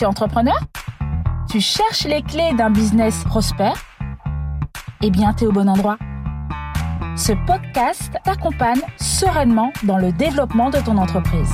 Tu entrepreneur? Tu cherches les clés d'un business prospère? Eh bien, tu es au bon endroit. Ce podcast t'accompagne sereinement dans le développement de ton entreprise.